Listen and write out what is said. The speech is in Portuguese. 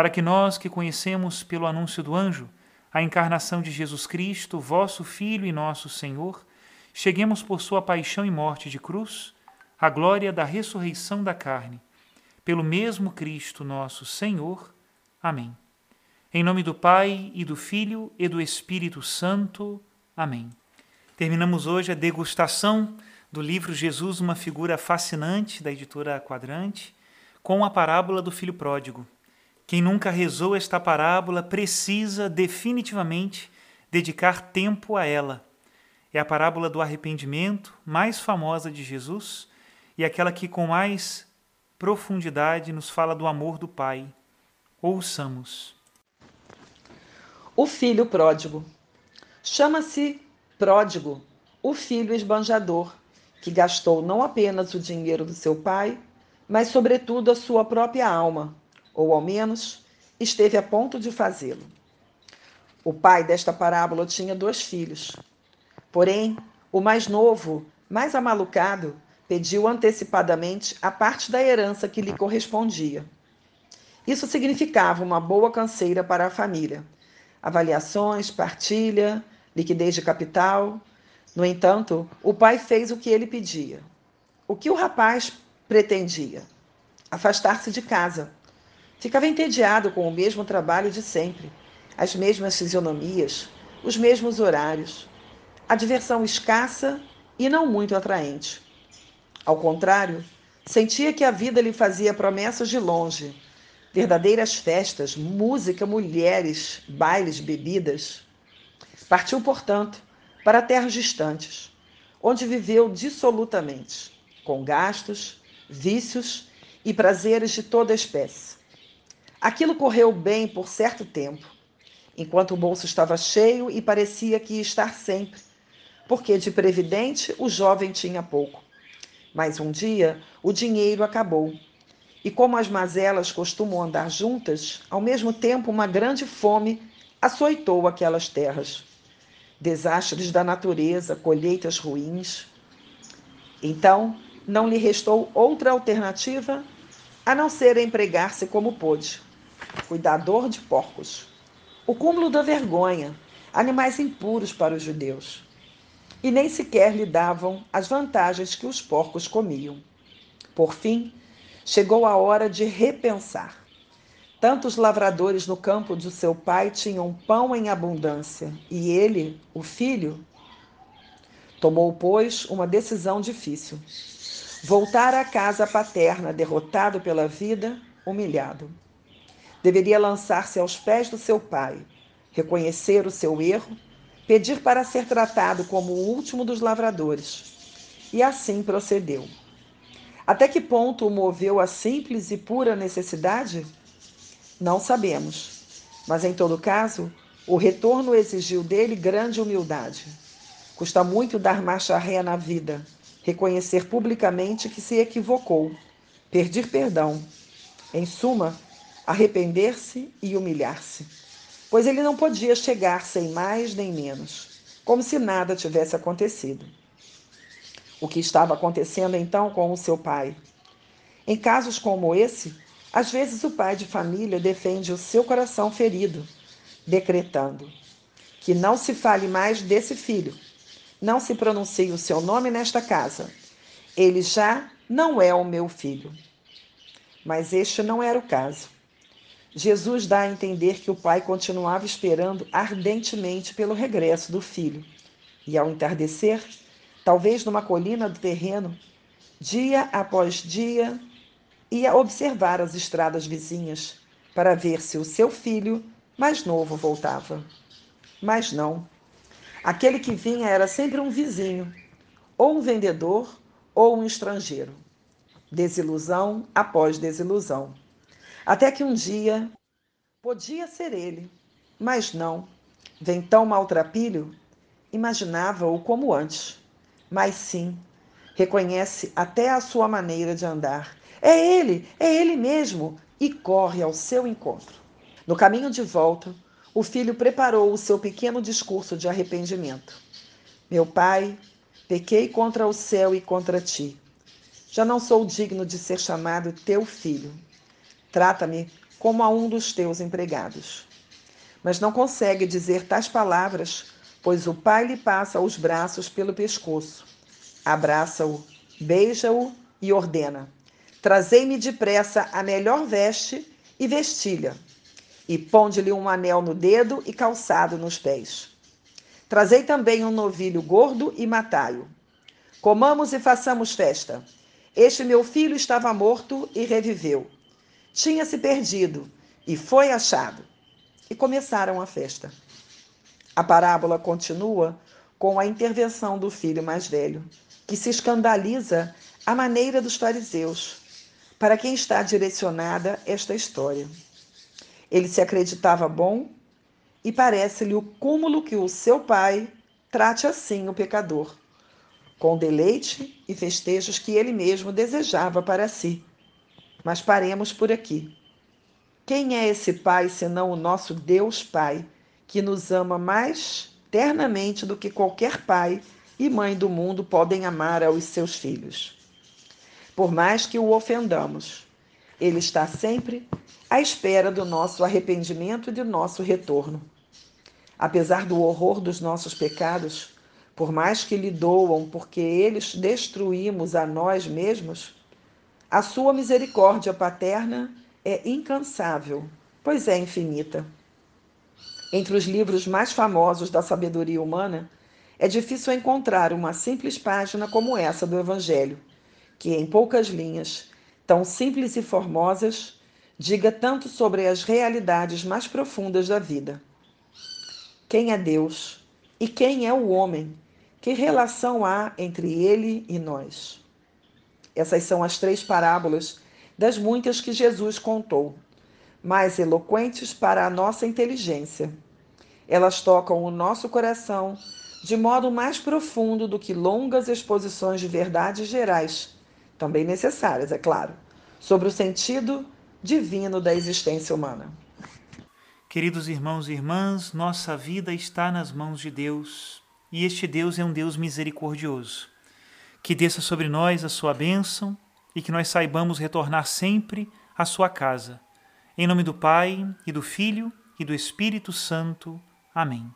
para que nós que conhecemos pelo anúncio do anjo a encarnação de Jesus Cristo, vosso Filho e nosso Senhor, cheguemos por sua paixão e morte de cruz à glória da ressurreição da carne, pelo mesmo Cristo nosso Senhor. Amém. Em nome do Pai e do Filho e do Espírito Santo. Amém. Terminamos hoje a degustação do livro Jesus, uma figura fascinante da editora Quadrante, com a parábola do filho pródigo. Quem nunca rezou esta parábola precisa definitivamente dedicar tempo a ela. É a parábola do arrependimento mais famosa de Jesus e aquela que com mais profundidade nos fala do amor do Pai. Ouçamos. O filho pródigo. Chama-se pródigo, o filho esbanjador, que gastou não apenas o dinheiro do seu pai, mas, sobretudo, a sua própria alma ou ao menos esteve a ponto de fazê-lo. O pai desta parábola tinha dois filhos. Porém, o mais novo, mais amalucado, pediu antecipadamente a parte da herança que lhe correspondia. Isso significava uma boa canseira para a família. Avaliações, partilha, liquidez de capital. No entanto, o pai fez o que ele pedia. O que o rapaz pretendia? Afastar-se de casa, Ficava entediado com o mesmo trabalho de sempre, as mesmas fisionomias, os mesmos horários, a diversão escassa e não muito atraente. Ao contrário, sentia que a vida lhe fazia promessas de longe, verdadeiras festas, música, mulheres, bailes, bebidas. Partiu, portanto, para terras distantes, onde viveu dissolutamente, com gastos, vícios e prazeres de toda espécie. Aquilo correu bem por certo tempo, enquanto o bolso estava cheio e parecia que ia estar sempre, porque de previdente o jovem tinha pouco. Mas um dia o dinheiro acabou. E como as mazelas costumam andar juntas, ao mesmo tempo uma grande fome açoitou aquelas terras. Desastres da natureza, colheitas ruins. Então, não lhe restou outra alternativa a não ser empregar-se como pôde cuidador de porcos. O cúmulo da vergonha, animais impuros para os judeus. E nem sequer lhe davam as vantagens que os porcos comiam. Por fim, chegou a hora de repensar. Tantos lavradores no campo de seu pai tinham pão em abundância, e ele, o filho, tomou, pois, uma decisão difícil. Voltar à casa paterna, derrotado pela vida, humilhado. Deveria lançar-se aos pés do seu pai, reconhecer o seu erro, pedir para ser tratado como o último dos lavradores. E assim procedeu. Até que ponto o moveu a simples e pura necessidade? Não sabemos. Mas, em todo caso, o retorno exigiu dele grande humildade. Custa muito dar marcha ré na vida, reconhecer publicamente que se equivocou, pedir perdão. Em suma, arrepender-se e humilhar-se. pois ele não podia chegar sem mais nem menos, como se nada tivesse acontecido. O que estava acontecendo então com o seu pai? Em casos como esse, às vezes o pai de família defende o seu coração ferido, decretando que não se fale mais desse filho, não se pronuncie o seu nome nesta casa. Ele já não é o meu filho. Mas este não era o caso. Jesus dá a entender que o pai continuava esperando ardentemente pelo regresso do filho. E ao entardecer, talvez numa colina do terreno, dia após dia, ia observar as estradas vizinhas para ver se o seu filho mais novo voltava. Mas não. Aquele que vinha era sempre um vizinho, ou um vendedor, ou um estrangeiro. Desilusão após desilusão. Até que um dia podia ser ele, mas não. Vem tão maltrapilho, imaginava-o como antes. Mas sim, reconhece até a sua maneira de andar. É ele, é ele mesmo, e corre ao seu encontro. No caminho de volta, o filho preparou o seu pequeno discurso de arrependimento. Meu pai, pequei contra o céu e contra ti. Já não sou digno de ser chamado teu filho. Trata-me como a um dos teus empregados. Mas não consegue dizer tais palavras, pois o pai lhe passa os braços pelo pescoço. Abraça-o, beija-o e ordena: Trazei-me depressa a melhor veste e vestilha e ponde-lhe um anel no dedo e calçado nos pés. Trazei também um novilho gordo e matai-o. Comamos e façamos festa. Este meu filho estava morto e reviveu. Tinha-se perdido e foi achado. E começaram a festa. A parábola continua com a intervenção do filho mais velho, que se escandaliza à maneira dos fariseus, para quem está direcionada esta história. Ele se acreditava bom e parece-lhe o cúmulo que o seu pai trate assim o pecador, com deleite e festejos que ele mesmo desejava para si. Mas paremos por aqui. Quem é esse pai senão o nosso Deus Pai, que nos ama mais ternamente do que qualquer pai e mãe do mundo podem amar aos seus filhos? Por mais que o ofendamos, ele está sempre à espera do nosso arrependimento e do nosso retorno. Apesar do horror dos nossos pecados, por mais que lhe doam porque eles destruímos a nós mesmos, a sua misericórdia paterna é incansável, pois é infinita. Entre os livros mais famosos da sabedoria humana, é difícil encontrar uma simples página como essa do Evangelho, que, em poucas linhas, tão simples e formosas, diga tanto sobre as realidades mais profundas da vida. Quem é Deus e quem é o homem? Que relação há entre ele e nós? Essas são as três parábolas das muitas que Jesus contou, mais eloquentes para a nossa inteligência. Elas tocam o nosso coração de modo mais profundo do que longas exposições de verdades gerais, também necessárias, é claro, sobre o sentido divino da existência humana. Queridos irmãos e irmãs, nossa vida está nas mãos de Deus e este Deus é um Deus misericordioso. Que desça sobre nós a sua bênção e que nós saibamos retornar sempre à sua casa. Em nome do Pai, e do Filho, e do Espírito Santo. Amém.